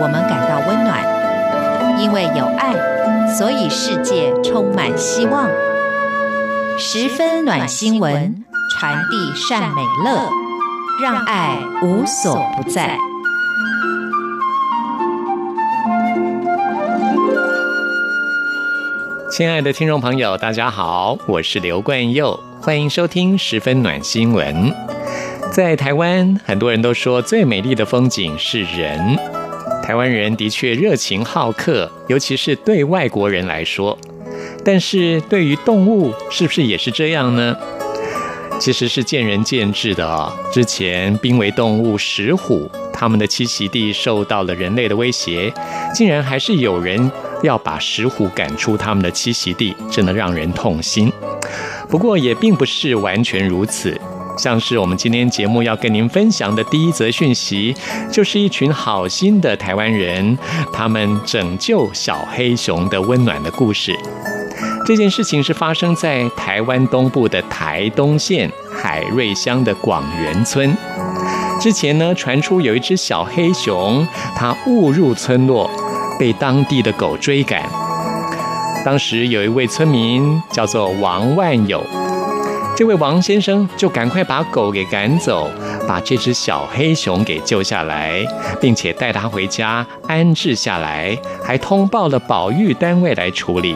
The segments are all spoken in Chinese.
我们感到温暖，因为有爱，所以世界充满希望。十分暖新闻，传递善美乐，让爱无所不在。亲爱的听众朋友，大家好，我是刘冠佑，欢迎收听十分暖新闻。在台湾，很多人都说最美丽的风景是人。台湾人的确热情好客，尤其是对外国人来说。但是对于动物，是不是也是这样呢？其实是见仁见智的啊、之前濒危动物石虎，它们的栖息地受到了人类的威胁，竟然还是有人要把石虎赶出它们的栖息地，真的让人痛心。不过也并不是完全如此。像是我们今天节目要跟您分享的第一则讯息，就是一群好心的台湾人，他们拯救小黑熊的温暖的故事。这件事情是发生在台湾东部的台东县海瑞乡的广源村。之前呢，传出有一只小黑熊，它误入村落，被当地的狗追赶。当时有一位村民叫做王万友。这位王先生就赶快把狗给赶走，把这只小黑熊给救下来，并且带它回家安置下来，还通报了保育单位来处理。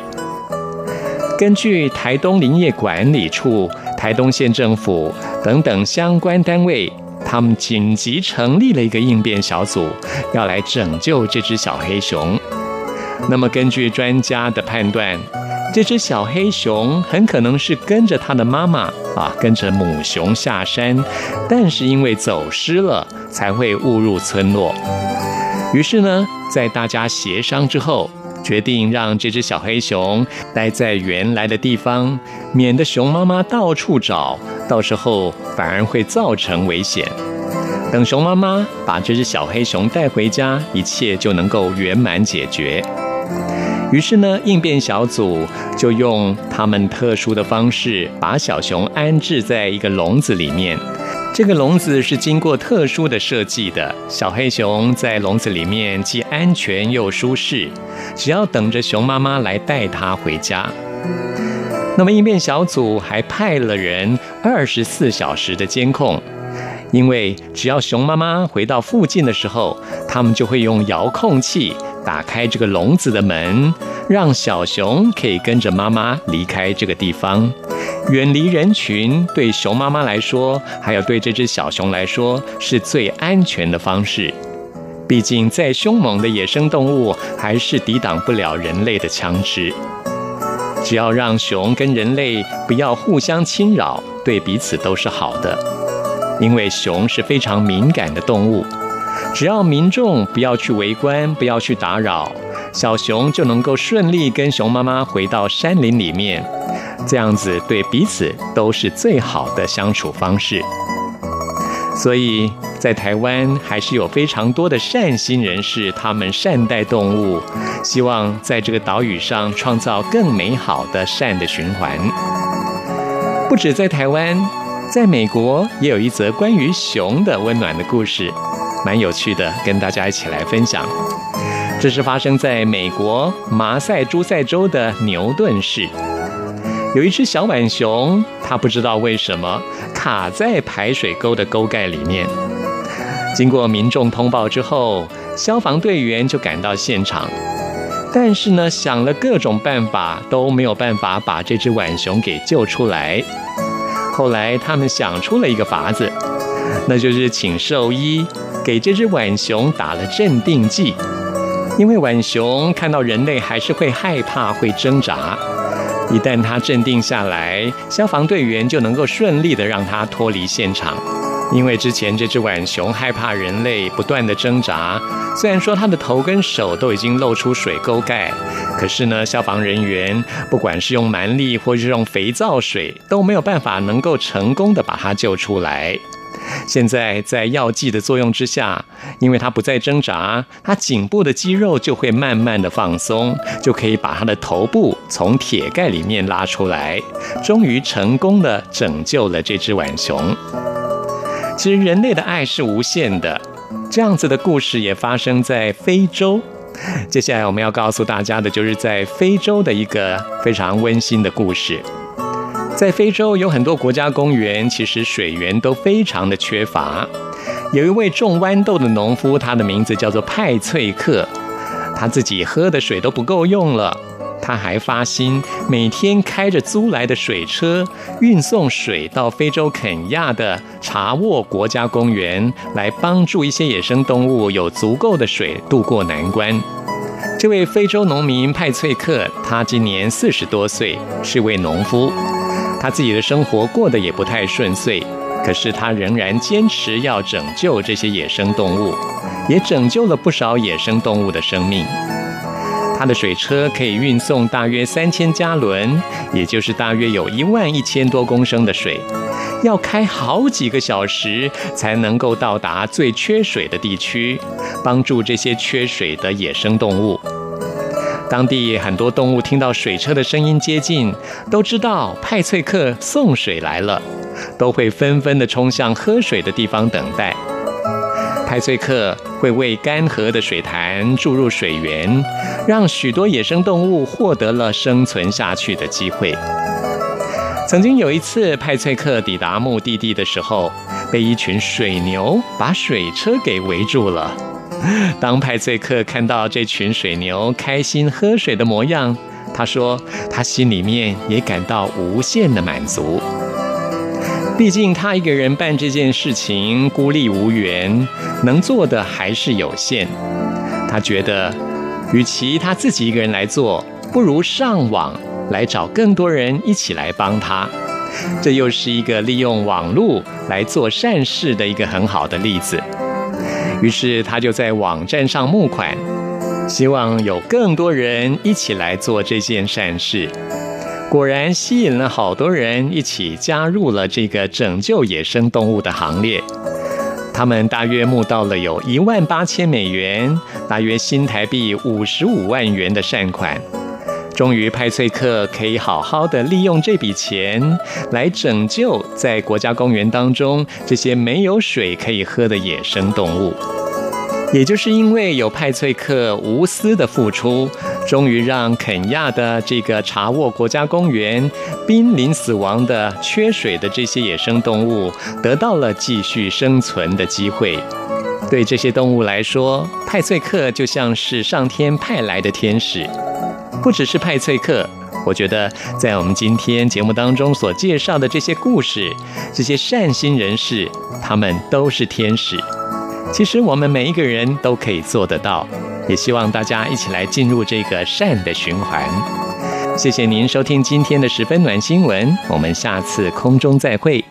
根据台东林业管理处、台东县政府等等相关单位，他们紧急成立了一个应变小组，要来拯救这只小黑熊。那么，根据专家的判断，这只小黑熊很可能是跟着它的妈妈啊，跟着母熊下山，但是因为走失了，才会误入村落。于是呢，在大家协商之后，决定让这只小黑熊待在原来的地方，免得熊妈妈到处找，到时候反而会造成危险。等熊妈妈把这只小黑熊带回家，一切就能够圆满解决。于是呢，应变小组就用他们特殊的方式，把小熊安置在一个笼子里面。这个笼子是经过特殊的设计的，小黑熊在笼子里面既安全又舒适，只要等着熊妈妈来带它回家。那么应变小组还派了人二十四小时的监控，因为只要熊妈妈回到附近的时候，他们就会用遥控器。打开这个笼子的门，让小熊可以跟着妈妈离开这个地方，远离人群。对熊妈妈来说，还有对这只小熊来说，是最安全的方式。毕竟，再凶猛的野生动物，还是抵挡不了人类的枪支。只要让熊跟人类不要互相侵扰，对彼此都是好的。因为熊是非常敏感的动物。只要民众不要去围观，不要去打扰，小熊就能够顺利跟熊妈妈回到山林里面，这样子对彼此都是最好的相处方式。所以在台湾还是有非常多的善心人士，他们善待动物，希望在这个岛屿上创造更美好的善的循环。不止在台湾，在美国也有一则关于熊的温暖的故事。蛮有趣的，跟大家一起来分享。这是发生在美国马赛诸塞州的牛顿市，有一只小浣熊，它不知道为什么卡在排水沟的沟盖里面。经过民众通报之后，消防队员就赶到现场，但是呢，想了各种办法都没有办法把这只浣熊给救出来。后来他们想出了一个法子，那就是请兽医。给这只浣熊打了镇定剂，因为浣熊看到人类还是会害怕、会挣扎。一旦它镇定下来，消防队员就能够顺利地让它脱离现场。因为之前这只浣熊害怕人类，不断地挣扎。虽然说它的头跟手都已经露出水沟盖，可是呢，消防人员不管是用蛮力或是用肥皂水，都没有办法能够成功地把它救出来。现在在药剂的作用之下，因为它不再挣扎，它颈部的肌肉就会慢慢的放松，就可以把它的头部从铁盖里面拉出来，终于成功的拯救了这只浣熊。其实人类的爱是无限的，这样子的故事也发生在非洲。接下来我们要告诉大家的，就是在非洲的一个非常温馨的故事。在非洲有很多国家公园，其实水源都非常的缺乏。有一位种豌豆的农夫，他的名字叫做派翠克，他自己喝的水都不够用了。他还发心每天开着租来的水车运送水到非洲肯亚的查沃国家公园，来帮助一些野生动物有足够的水渡过难关。这位非洲农民派翠克，他今年四十多岁，是位农夫。他自己的生活过得也不太顺遂，可是他仍然坚持要拯救这些野生动物，也拯救了不少野生动物的生命。他的水车可以运送大约三千加仑，也就是大约有一万一千多公升的水，要开好几个小时才能够到达最缺水的地区，帮助这些缺水的野生动物。当地很多动物听到水车的声音接近，都知道派翠克送水来了，都会纷纷地冲向喝水的地方等待。派翠克会为干涸的水潭注入水源，让许多野生动物获得了生存下去的机会。曾经有一次，派翠克抵达目的地的时候，被一群水牛把水车给围住了。当派翠克看到这群水牛开心喝水的模样，他说他心里面也感到无限的满足。毕竟他一个人办这件事情孤立无援，能做的还是有限。他觉得，与其他自己一个人来做，不如上网来找更多人一起来帮他。这又是一个利用网络来做善事的一个很好的例子。于是他就在网站上募款，希望有更多人一起来做这件善事。果然吸引了好多人一起加入了这个拯救野生动物的行列。他们大约募到了有一万八千美元，大约新台币五十五万元的善款。终于，派翠克可以好好的利用这笔钱来拯救在国家公园当中这些没有水可以喝的野生动物。也就是因为有派翠克无私的付出，终于让肯亚的这个查沃国家公园濒临死亡的缺水的这些野生动物得到了继续生存的机会。对这些动物来说，派翠克就像是上天派来的天使。不只是派翠克，我觉得在我们今天节目当中所介绍的这些故事，这些善心人士，他们都是天使。其实我们每一个人都可以做得到，也希望大家一起来进入这个善的循环。谢谢您收听今天的十分暖新闻，我们下次空中再会。